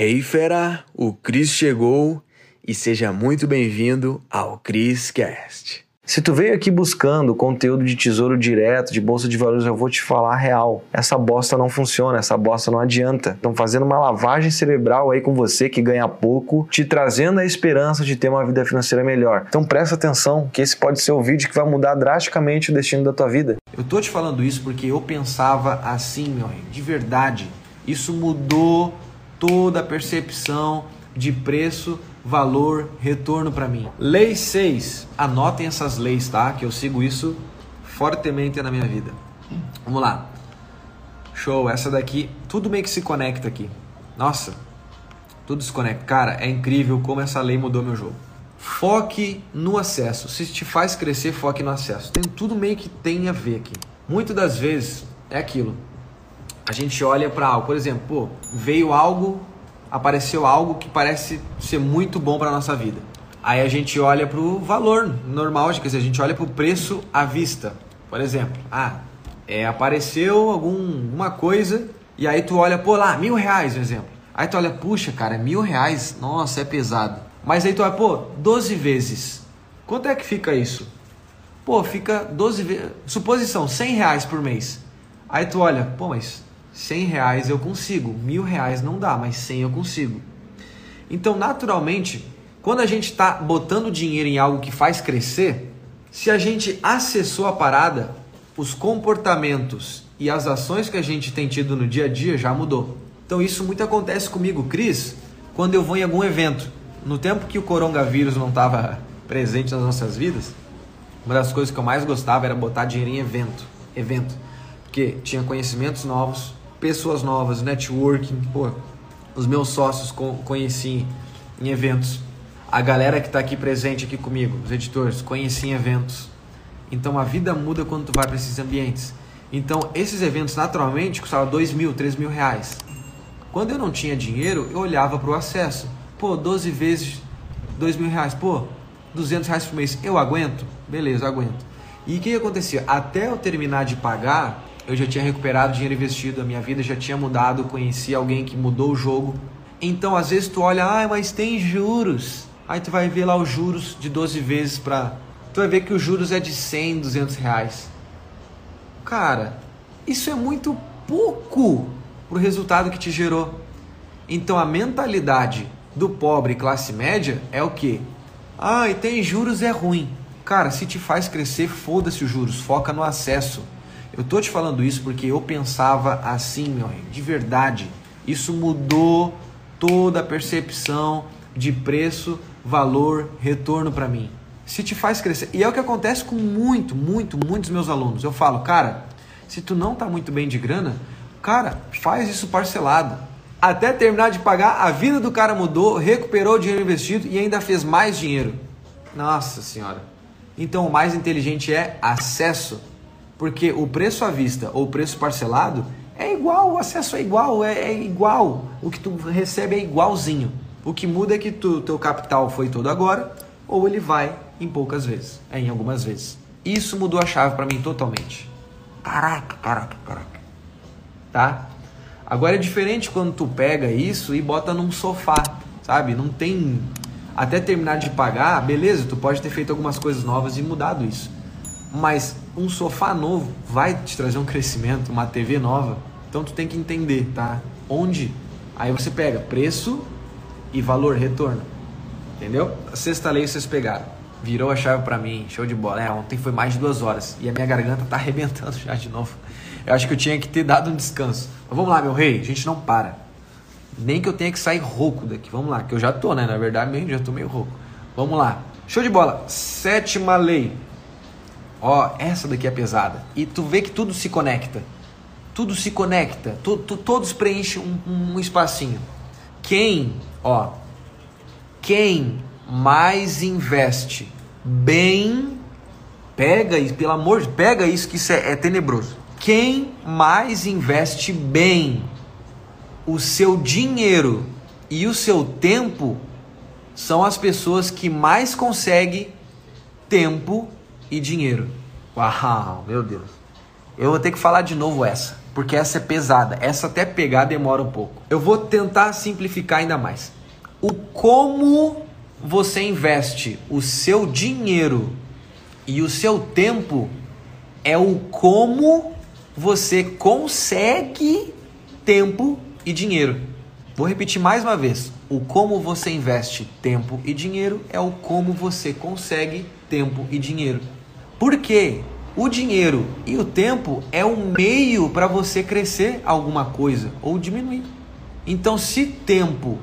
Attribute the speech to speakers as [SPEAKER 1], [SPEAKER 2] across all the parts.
[SPEAKER 1] Hey fera, o Cris chegou e seja muito bem-vindo ao Cris Cast.
[SPEAKER 2] Se tu veio aqui buscando conteúdo de tesouro direto, de bolsa de valores, eu vou te falar a real. Essa bosta não funciona, essa bosta não adianta. Estão fazendo uma lavagem cerebral aí com você que ganha pouco, te trazendo a esperança de ter uma vida financeira melhor. Então presta atenção, que esse pode ser o vídeo que vai mudar drasticamente o destino da tua vida.
[SPEAKER 3] Eu tô te falando isso porque eu pensava assim, meu rei, de verdade. Isso mudou toda a percepção de preço valor, retorno para mim. Lei 6. Anotem essas leis, tá? Que eu sigo isso fortemente na minha vida. Vamos lá. Show, essa daqui, tudo meio que se conecta aqui. Nossa, tudo se conecta. Cara, é incrível como essa lei mudou meu jogo. Foque no acesso. Se te faz crescer, foque no acesso. Tem tudo meio que tem a ver aqui. Muitas das vezes é aquilo. A gente olha para algo, por exemplo, pô, veio algo apareceu algo que parece ser muito bom para nossa vida. Aí a gente olha para o valor normal, quer dizer, a gente olha para o preço à vista. Por exemplo, ah, é, apareceu algum, alguma coisa e aí tu olha, pô lá, mil reais, por exemplo. Aí tu olha, puxa, cara, mil reais, nossa, é pesado. Mas aí tu olha, pô, 12 vezes. Quanto é que fica isso? Pô, fica 12 vezes. Suposição, 100 reais por mês. Aí tu olha, pô, mas 100 reais eu consigo, mil reais não dá, mas 100 eu consigo. Então, naturalmente, quando a gente está botando dinheiro em algo que faz crescer, se a gente acessou a parada, os comportamentos e as ações que a gente tem tido no dia a dia já mudou. Então isso muito acontece comigo, Cris, quando eu vou em algum evento. No tempo que o coronavírus não estava presente nas nossas vidas, uma das coisas que eu mais gostava era botar dinheiro em evento, evento, porque tinha conhecimentos novos, pessoas novas, networking, pô, os meus sócios conheci em eventos, a galera que está aqui presente aqui comigo, os editores, conheci em eventos. Então a vida muda quando tu vai para esses ambientes. Então esses eventos naturalmente custavam dois mil, três mil reais. Quando eu não tinha dinheiro, eu olhava para o acesso. Pô, 12 vezes dois mil reais. Pô, 200 reais por mês. Eu aguento? Beleza, aguento. E o que acontecia? Até eu terminar de pagar, eu já tinha recuperado dinheiro investido, a minha vida já tinha mudado, conheci alguém que mudou o jogo. Então, às vezes tu olha, ah, mas tem juros. Aí tu vai ver lá os juros de 12 vezes para tu vai ver que os juros é de 100, 200 reais. Cara, isso é muito pouco pro resultado que te gerou. Então a mentalidade do pobre classe média é o que? Ah, e tem juros é ruim. Cara, se te faz crescer, foda-se os juros, foca no acesso. Eu tô te falando isso porque eu pensava assim, meu rei, de verdade. Isso mudou toda a percepção de preço, valor, retorno para mim. Se te faz crescer. E é o que acontece com muito, muito, muitos meus alunos. Eu falo, cara, se tu não tá muito bem de grana, cara, faz isso parcelado. Até terminar de pagar, a vida do cara mudou, recuperou o dinheiro investido e ainda fez mais dinheiro. Nossa senhora. Então o mais inteligente é acesso porque o preço à vista ou o preço parcelado é igual, o acesso é igual, é, é igual. O que tu recebe é igualzinho. O que muda é que tu, teu capital foi todo agora ou ele vai em poucas vezes, é, em algumas vezes. Isso mudou a chave para mim totalmente. Caraca, caraca, caraca. Tá? Agora é diferente quando tu pega isso e bota num sofá, sabe? Não tem até terminar de pagar, beleza, tu pode ter feito algumas coisas novas e mudado isso. Mas um sofá novo vai te trazer um crescimento, uma TV nova. Então tu tem que entender, tá? Onde? Aí você pega preço e valor retorno. Entendeu? A sexta lei vocês pegaram. Virou a chave para mim, show de bola. É, ontem foi mais de duas horas e a minha garganta tá arrebentando já de novo. Eu acho que eu tinha que ter dado um descanso. Mas vamos lá, meu rei, a gente não para. Nem que eu tenha que sair rouco daqui. Vamos lá, que eu já tô, né? Na verdade, mesmo já tô meio rouco. Vamos lá. Show de bola. Sétima lei. Ó, essa daqui é pesada. E tu vê que tudo se conecta. Tudo se conecta. Tu, tu, todos preenchem um, um espacinho. Quem, ó, quem mais investe bem, pega isso, pelo amor de pega isso que isso é, é tenebroso. Quem mais investe bem o seu dinheiro e o seu tempo são as pessoas que mais conseguem tempo e dinheiro. Uau, meu Deus. Eu vou ter que falar de novo essa. porque essa é pesada. Essa até pegar demora um pouco. Eu vou tentar simplificar ainda mais. O como você investe o seu dinheiro e o seu tempo é o como você consegue tempo e dinheiro. Vou repetir mais uma vez. O como você investe tempo e dinheiro é o como você consegue tempo e dinheiro. Por quê? O dinheiro e o tempo é um meio para você crescer alguma coisa ou diminuir. Então, se tempo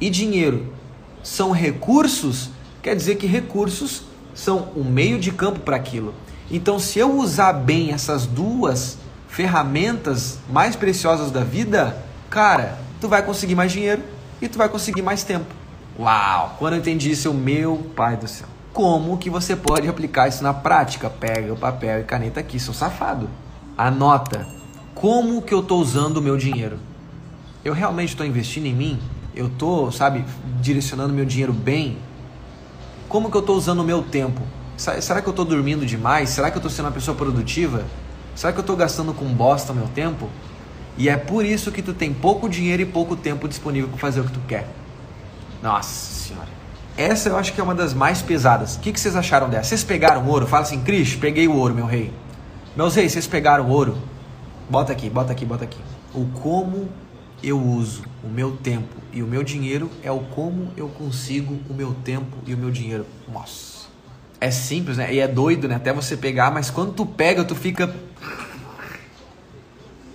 [SPEAKER 3] e dinheiro são recursos, quer dizer que recursos são um meio de campo para aquilo. Então, se eu usar bem essas duas ferramentas mais preciosas da vida, cara, tu vai conseguir mais dinheiro e tu vai conseguir mais tempo. Uau! Quando eu entendi isso, eu, meu pai do céu como que você pode aplicar isso na prática. Pega o papel e caneta aqui, seu safado. Anota como que eu estou usando o meu dinheiro. Eu realmente estou investindo em mim? Eu estou, sabe, direcionando meu dinheiro bem? Como que eu estou usando o meu tempo? Será que eu estou dormindo demais? Será que eu estou sendo uma pessoa produtiva? Será que eu estou gastando com bosta meu tempo? E é por isso que tu tem pouco dinheiro e pouco tempo disponível para fazer o que tu quer. Nossa senhora. Essa eu acho que é uma das mais pesadas. O que, que vocês acharam dessa? Vocês pegaram ouro? Fala assim, Cris, peguei o ouro, meu rei. Meus reis, vocês pegaram ouro? Bota aqui, bota aqui, bota aqui. O como eu uso o meu tempo e o meu dinheiro é o como eu consigo o meu tempo e o meu dinheiro. Nossa. É simples, né? E é doido, né? Até você pegar, mas quando tu pega, tu fica.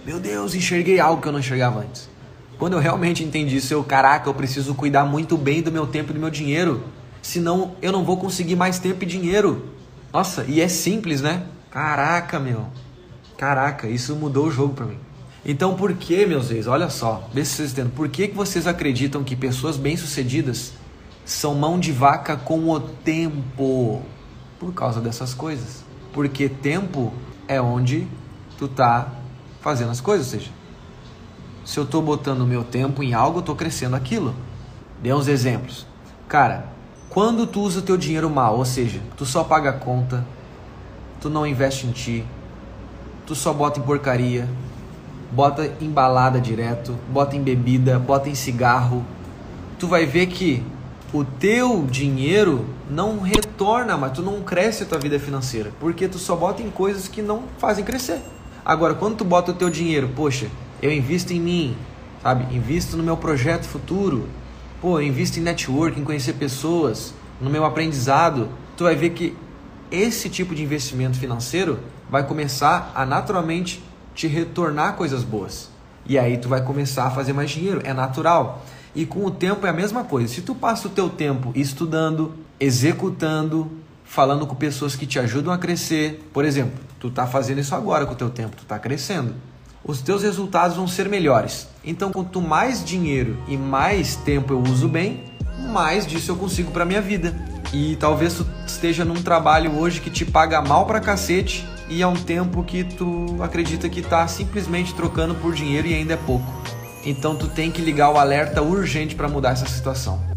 [SPEAKER 3] Meu Deus, enxerguei algo que eu não enxergava antes. Quando eu realmente entendi isso, eu, caraca, eu preciso cuidar muito bem do meu tempo e do meu dinheiro. Senão eu não vou conseguir mais tempo e dinheiro. Nossa, e é simples, né? Caraca, meu. Caraca, isso mudou o jogo para mim. Então por que, meus reis, olha só, vê se vocês entendem, por que, que vocês acreditam que pessoas bem-sucedidas são mão de vaca com o tempo? Por causa dessas coisas. Porque tempo é onde tu tá fazendo as coisas, ou seja, se eu estou botando o meu tempo em algo, eu estou crescendo aquilo. Dê uns exemplos. Cara, quando tu usa o teu dinheiro mal, ou seja, tu só paga a conta, tu não investe em ti, tu só bota em porcaria, bota em balada direto, bota em bebida, bota em cigarro, tu vai ver que o teu dinheiro não retorna, mas tu não cresce a tua vida financeira, porque tu só bota em coisas que não fazem crescer. Agora, quando tu bota o teu dinheiro, poxa, eu invisto em mim, sabe? Invisto no meu projeto futuro. Pô, eu invisto em network, em conhecer pessoas, no meu aprendizado. Tu vai ver que esse tipo de investimento financeiro vai começar a naturalmente te retornar coisas boas. E aí tu vai começar a fazer mais dinheiro, é natural. E com o tempo é a mesma coisa. Se tu passa o teu tempo estudando, executando, falando com pessoas que te ajudam a crescer, por exemplo, tu tá fazendo isso agora com o teu tempo, tu tá crescendo os teus resultados vão ser melhores. Então, quanto mais dinheiro e mais tempo eu uso bem, mais disso eu consigo para minha vida. E talvez tu esteja num trabalho hoje que te paga mal pra cacete e é um tempo que tu acredita que tá simplesmente trocando por dinheiro e ainda é pouco. Então tu tem que ligar o alerta urgente para mudar essa situação.